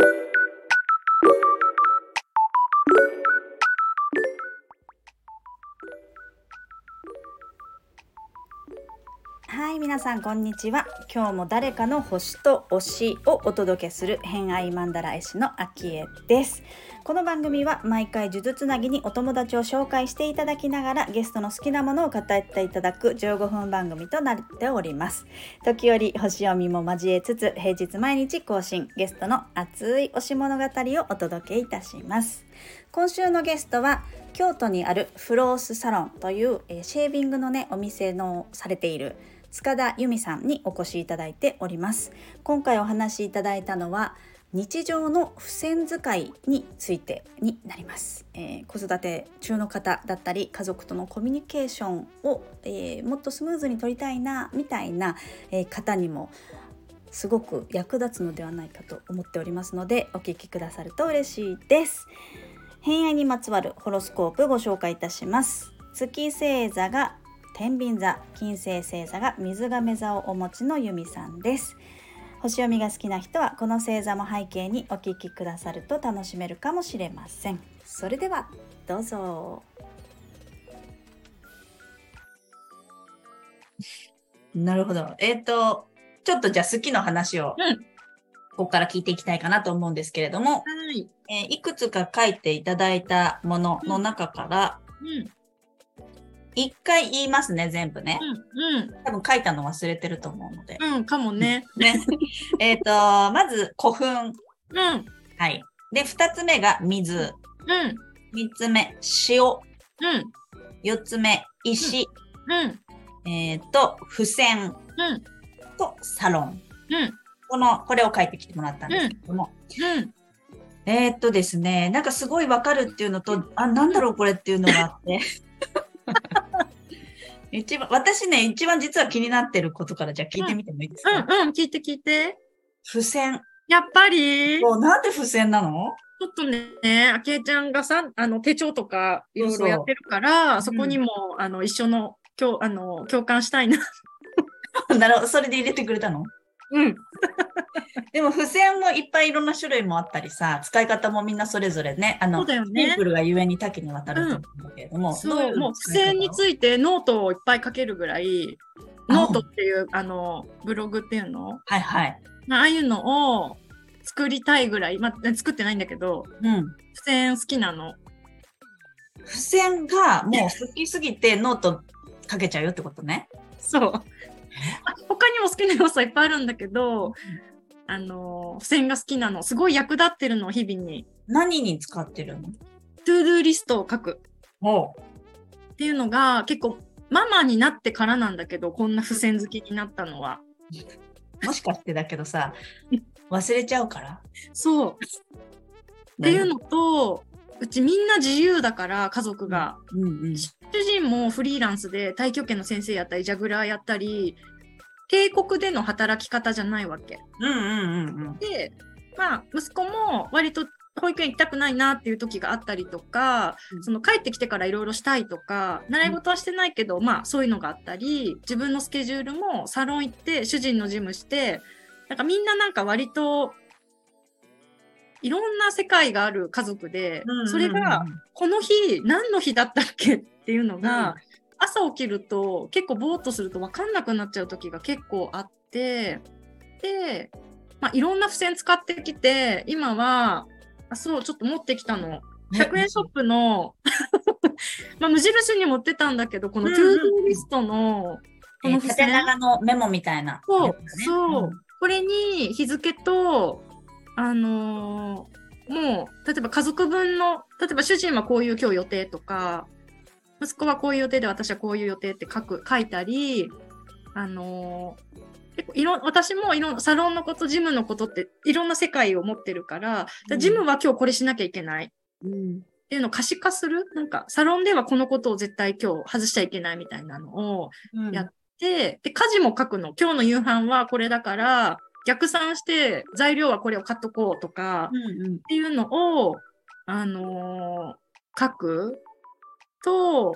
thank you はい皆さんこんにちは。今日も誰かの星と推しをお届けする偏愛マンダラ絵師のあきえです。この番組は毎回呪術つなぎにお友達を紹介していただきながらゲストの好きなものを語っていただく15分番組となっております。時折星読みも交えつつ平日毎日更新ゲストの熱い推し物語をお届けいたします。今週のゲストは京都にあるフロースサロンというシェービングのねお店のされている塚田由美さんにお越しいただいております。今回お話しいただいたのは日常の付箋使いについてになります、えー、子育て中の方だったり家族とのコミュニケーションを、えー、もっとスムーズに取りたいなみたいな、えー、方にもすごく役立つのではないかと思っておりますのでお聞きくださると嬉しいです。偏愛にまつわるホロスコープご紹介いたします。月星座が天秤座金星星座が水亀座をお持ちの由美さんです。星読みが好きな人はこの星座も背景にお聞きくださると楽しめるかもしれません。それではどうぞ。なるほど。えっ、ー、とちょっとじゃあ好きの話を、うん、ここから聞いていきたいかなと思うんですけれども、はい。えー、いくつか書いていただいたものの中から、うん、うん一回言いますね、全部ね。うん。うん、多分書いたの忘れてると思うので。うん、かもね。ね。えっと、まず古墳。うん。はい。で、二つ目が水。うん。三つ目、塩。うん。四つ目、石。うん。えっ、と、付箋。うん。と、サロン。うん。この、これを書いてきてもらったんですけども。うん。えっとですね、なんかすごいわかるっていうのと、あ、なんだろうこれっていうのがあって。一番、私ね、一番実は気になってることからじゃあ聞いてみてもいいですか、うん、うん、うん、聞いて聞いて。付箋。やっぱり？もうなんで付箋なの？ちょっとね、あきえちゃんがさ、あの、手帳とかいろいろやってるから、そこにも、うん、あの、一緒の、共、あの、共感したいな。なるほど、それで入れてくれたの？うん。でも付箋もいっぱいいろんな種類もあったりさ、使い方もみんなそれぞれね、あの、ね、シンプルがゆえに多岐にわたると思うんだけれども、うん、そうもう付箋についてノートをいっぱい書けるぐらい、ノートっていう、あの、ブログっていうの？はいはい。ああいうのを作りたいぐらい、まあ、作ってないんだけど、うん。付箋好きなの。付箋がもう好きすぎてノート書けちゃうよってことね。そう。他にも好きな要素いっぱいあるんだけど、あの、付箋が好きなの。すごい役立ってるの、日々に。何に使ってるの？ to do リストを書く。っていうのが結構ママになってからなんだけど、こんな付箋好きになったのは。もしかしてだけどさ、忘れちゃうから？そう。っていうのと、うちみんな自由だから家族が、うんうん、主人もフリーランスで太極拳の先生やったりジャグラーやったり帝国での働き方じゃないわけ。うんうんうんうん、で、まあ、息子も割と保育園行きたくないなっていう時があったりとか、うん、その帰ってきてからいろいろしたいとか習い事はしてないけど、うん、まあそういうのがあったり自分のスケジュールもサロン行って主人のジムしてなんかみんななんか割といろんな世界がある家族で、それがこの日何の日だったっけっていうのが、朝起きると結構ぼーっとすると分かんなくなっちゃう時が結構あってで、まあ、いろんな付箋使ってきて今はあそうちょっと持ってきたの。100円ショップの まあ無印に持ってたんだけどこのトゥードリストのこの付箋、えー、長のメモみたいな、そう、そう、うん、これに日付とあのー、もう例えば家族分の例えば主人はこういう今日予定とか息子はこういう予定で私はこういう予定って書く書いたりあのー、結構いろ私もいろサロンのことジムのことっていろんな世界を持ってるからうん、ジムは今日これしなきゃいけない、うん、っていうのを可視化するなんかサロンではこのことを絶対今日外しちゃいけないみたいなのをやって、うん、で家事も書くの。今日の夕飯はこれだから逆算して材料はこれを買っとこうとか、うんうん、っていうのをあのー、書くと、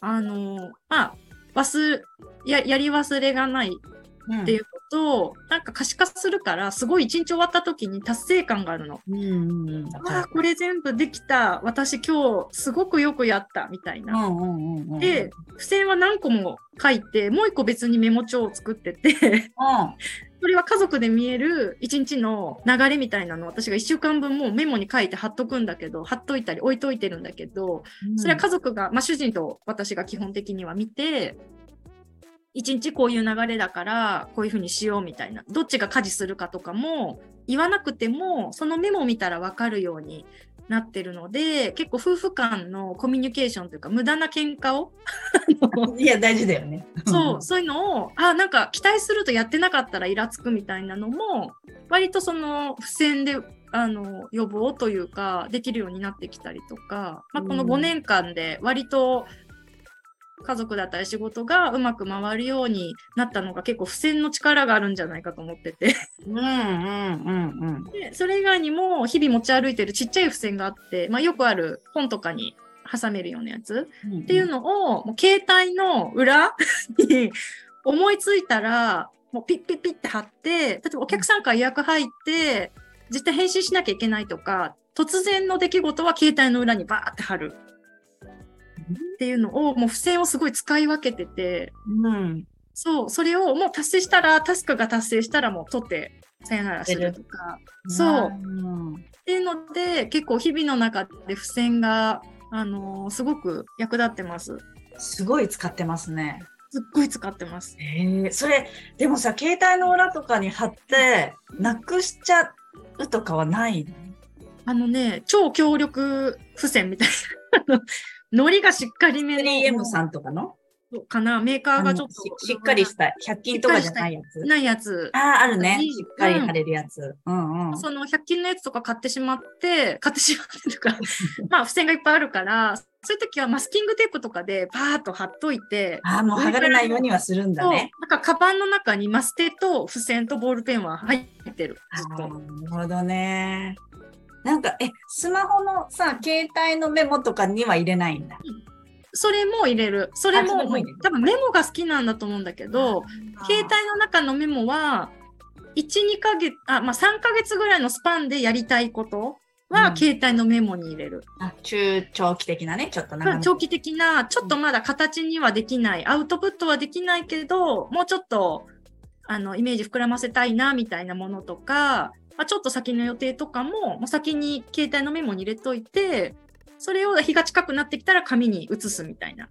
あの、まあ、忘や、やり忘れがないっていうのとなんか可視化するからすごい一日終わった時に達成感があるの。うんうんうん、わあこれ全部できた。私今日すごくよくやった。みたいな。うんうんうんうん、で付箋は何個も書いてもう一個別にメモ帳を作ってて。うん、それは家族で見える一日の流れみたいなのを私が1週間分もうメモに書いて貼っとくんだけど貼っといたり置いといてるんだけどそれは家族が、まあ、主人と私が基本的には見て一日こういう流れだからこういうふうにしようみたいなどっちが家事するかとかも言わなくてもそのメモを見たら分かるようになってるので結構夫婦間のコミュニケーションというか無駄な喧嘩を いや大事だよね。そうそういうのをあなんか期待するとやってなかったらイラつくみたいなのも割とその付箋であの予防というかできるようになってきたりとか、まあ、このうん5年間で割と家族だったり仕事がうまく回るようになったのが結構付箋の力があるんじゃないかと思っててうんうんうんうん。でそれ以外にも日々持ち歩いてるちっちゃい付箋があって、まあ、よくある本とかに挟めるようなやつっていうのを、もう携帯の裏に思いついたら、もうピッピッピッって貼って、例えばお客さんから予約入って、絶対返信しなきゃいけないとか、突然の出来事は携帯の裏にバーって貼る。っていうのを、もう付箋をすごい使い分けてて、うん。そう、それをもう達成したら、タスクが達成したらもう取って、さよならするとか、そう。うん。っていうので、結構日々の中で付箋が、あのーすごく役立ってます。すごい使ってますね。すっごい使ってます。へえ、それ、でもさ、携帯の裏とかに貼って、なくしちゃうとかはないの？あのね、超強力付箋みたいな。あの糊がしっかりめの 3M さんとかの？かなメーカーがちょっとししっかりした、100均とかじゃないやつ？ないやつ。ああ、あるね。しっかり貼れるやつ。うんうん。その100均のやつとか買ってしまって、買ってしまってとか、まあ付箋がいっぱいあるから、そういう時はマスキングテープとかでパーッと貼っといて、ああ、もう剥がれないようにはするんだね。なんかカバンの中にマステと付箋とボールペンは入ってる。なるほどね。なんか、え、スマホのさ、携帯のメモとかには入れないんだ。それも入れる。それも多分メモが好きなんだと思うんだけど、携帯の中のメモは、1、2ヶ月、あ、まあ3ヶ月ぐらいのスパンでやりたいことは、うん携帯のメモに入れる。あ中長期的なね、ちょっと長め長期的な、ちょっとまだ形にはできない、アウトプットはできないけど、もうちょっと、あの、イメージ膨らませたいな、みたいなものとか、まあ、ちょっと先の予定とかも、もう先に携帯のメモに入れといて、それを日が近くなってきたら紙に移すみたいな。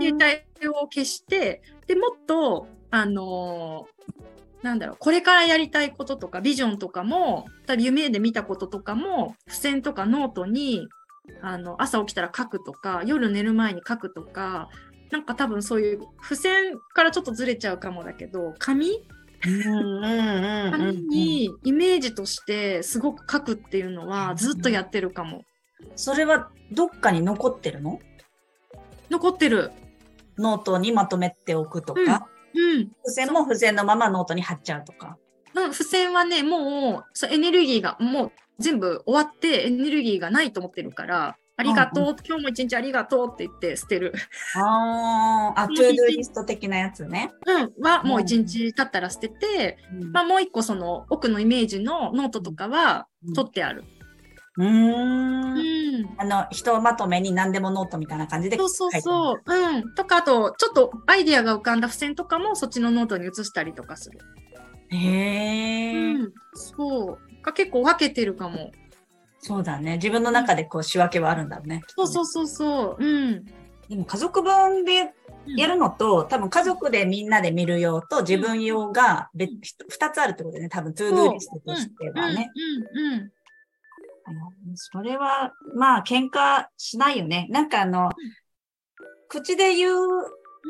携帯を消して、でもっと、あのーなんだろう、これからやりたいこととか、ビジョンとかも、多分夢で見たこととかも、付箋とかノートに、あの、朝起きたら書くとか、夜寝る前に書くとか、なんか多分そういう、付箋からちょっとずれちゃうかもだけど、紙うんうんうんうん紙にイメージとしてすごく書くっていうのはずっとやってるかも。それはどっかに残ってるの？残ってる。ノートにまとめておくとか、うん。付箋も付箋のままノートに貼っちゃうとか？うん、付箋はね、もうエネルギーがもう全部終わってエネルギーがないと思ってるから、ありがとう、うん今日も一日ありがとうって言って捨てる。あーあ、 to do リスト的なやつね。うん、はもう一日経ったら捨てて、まあもう一個その奥のイメージのノートとかは取ってある。うー。うんん。あの、人まとめに何でもノートみたいな感じでそうそうそう。うん。とか、あと、ちょっとアイディアが浮かんだ付箋とかもそっちのノートに移したりとかする。る。へえ、うん。そう。が結構分けてるかも。そうだね。自分の中でこう仕分けはあるんだろうね。そうそうそうそう。うん。でも家族分でやるのと、多分家族でみんなで見る用と自分用が別、二つあるってことだよね。多分 to do リストとしてはね。うん。うん。うん。うんそれは、まあ、喧嘩しないよね。なんかあの、口で言う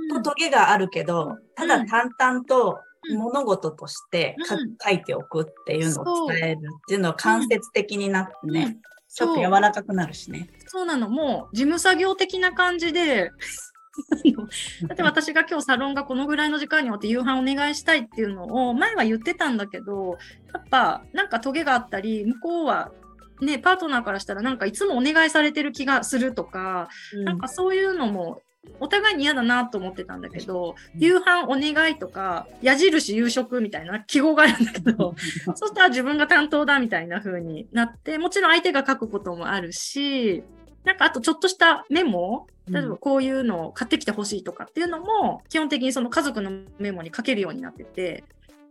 とトゲがあるけど、ただ淡々とうん物事としてかうん。書いておくっていうのを伝えるっていうのは間接的になってね、うん。ちょっと柔らかくなるしね。そうなの、もう事務作業的な感じで、だって私が今日サロンがこのぐらいの時間に終わって夕飯お願いしたいっていうのを前は言ってたんだけど、やっぱなんかトゲがあったり、向こうはね、パートナーからしたらなんかいつもお願いされてる気がするとか、なんかそういうのもお互いに嫌だなと思ってたんだけど、夕飯お願いとか、矢印夕食みたいな記号があるんだけど、そしたら自分が担当だみたいな風になって、もちろん相手が書くこともあるし、なんかあとちょっとしたメモ、例えばこういうのを買ってきてほしいとかっていうのも、基本的にその家族のメモに書けるようになってて、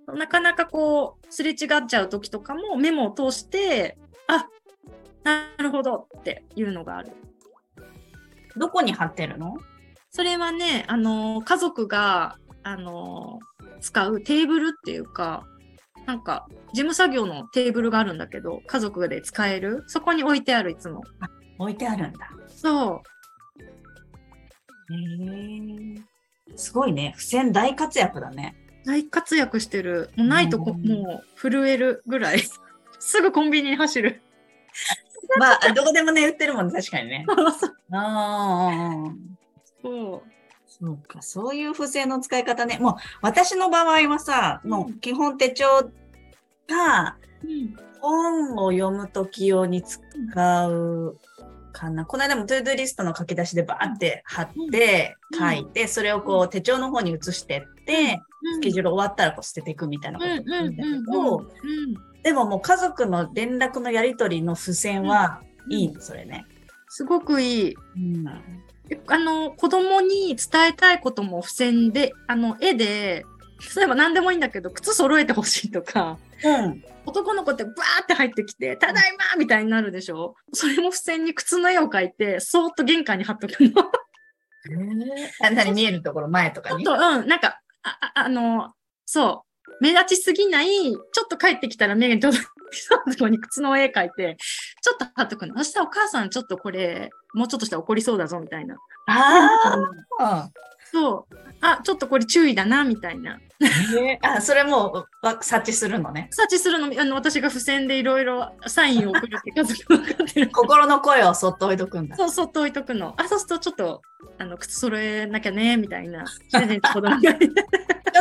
なかなかこう、すれ違っちゃう時とかもメモを通して、あ、なるほどっていうのがある。どこに貼ってるの？それはね、あの、家族が、あの、使うテーブルっていうか、なんか、事務作業のテーブルがあるんだけど、家族で使える？そこに置いてある、いつも。置いてあるんだ。そう。へえ。すごいね。付箋大活躍だね。大活躍してる。もうないとこ、もう震えるぐらい。すぐコンビニに走る。まあ、どこでもね、売ってるもんね、確かにね。ああ。そう。そうか、そういう付箋の使い方ね。もう、私の場合はさ、もう基本手帳が、本を読むとき用に使うかな。この間も to do リストの書き出しでバーって貼って書いて、それをこう手帳の方に移してって、スケジュール終わったらこう捨てていくみたいなことだけど、でももう家族の連絡のやり取りの付箋はいいの、それね。すごくいい。うんあの、子供に伝えたいことも付箋で、あの、絵で、例えば何でもいいんだけど、靴揃えてほしいとか、うん、男の子ってバーって入ってきて、ただいまみたいになるでしょ？それも付箋に靴の絵を描いて、そーっと玄関に貼っとくの。えー、何見えるところ前とかに？ちょっと、うん、なんか、あ、あの、そう、目立ちすぎない、ちょっと帰ってきたら目に届く ところに靴の絵描いて、ちょっと貼っとくの。そしたらお母さんちょっとこれ、もうちょっとしたら怒りそうだぞ、みたいな。ああ。そう。あ、ちょっとこれ注意だな、みたいな。えー、あ、それも察知するのね。察知するの、あの私が付箋でいろいろサインを送るって家族分かってる。心の声をそっと置いとくんだ。そう、そっと置いとくの。あ、そうするとちょっと、あの、靴揃えなきゃね、みたいな。ちょっ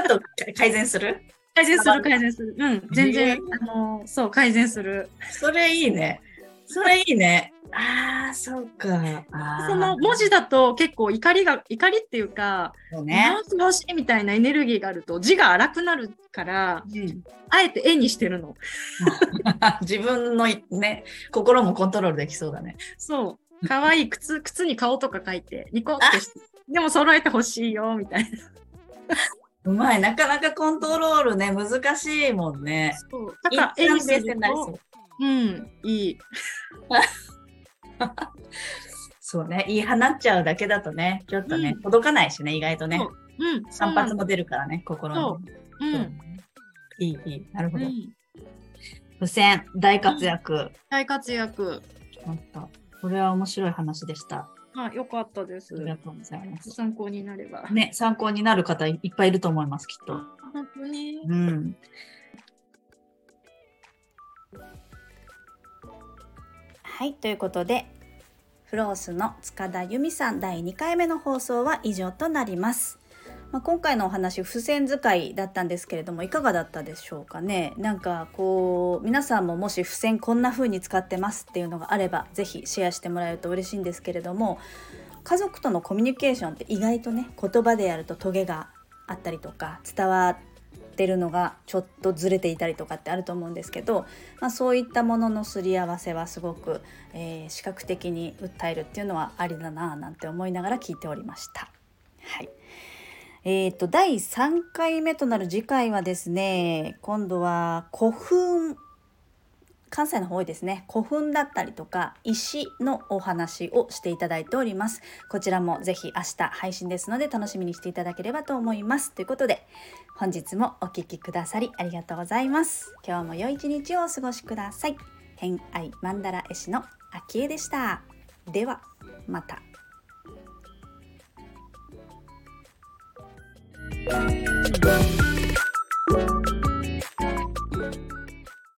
と改善する？改善する、改善する。うん、全然、えー、あの、そう、改善する。それいいね。それいいね。ああ、そうか。その文字だと結構怒りが、怒りっていうか、そうね、欲しいみたいなエネルギーがあると字が荒くなるから、うん、あえて絵にしてるの。自分のね、心もコントロールできそうだね。そう。かわいい靴、靴に顔とか書いて、ニコってして、でも揃えてほしいよ、みたいな。うまい。なかなかコントロールね、難しいもんね。そう。だから絵にすると、うん、いい。そうね、言い放っちゃうだけだとね、ちょっとね、うん、届かないしね、意外とね。うん、散髪も出るからね、心に。うん、いい、いい、なるほど。うん、付箋、大活躍。大活躍。っと、これは面白い話でした。あ、よかったです。ありがとうございます。参考になれば。ね、参考になる方いっぱいいると思います、きっと。本当に？うん。はいということでフロースの塚田由美さん第2回目の放送は以上となります。まあ、今回のお話付箋使いだったんですけれどもいかがだったでしょうかね？なんかこう皆さんももし付箋こんな風に使ってますっていうのがあれば是非シェアしてもらえると嬉しいんですけれども家族とのコミュニケーションって意外とね言葉でやるとトゲがあったりとか伝わっててるのがちょっとずれていたりとかってあると思うんですけど、まあ、そういったもののすり合わせはすごく、えー、視覚的に訴えるっていうのはありだななんて思いながら聞いておりました。はいえーと、第3回目となる次回はですね今度は古墳関西の方多いですね。古墳だったりとか石のお話をしていただいております。こちらもぜひ明日配信ですので楽しみにしていただければと思います。ということで本日もお聴きくださりありがとうございます。今日も良い一日をお過ごしください。偏愛マンダラ絵師の秋江でした。ではまた。Thank you.